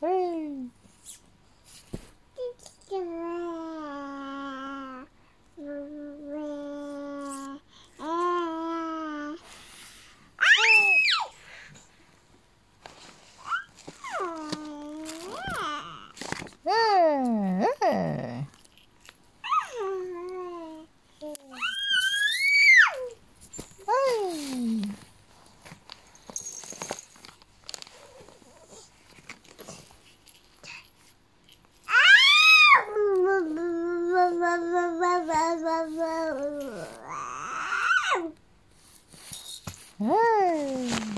嗯。Hmm.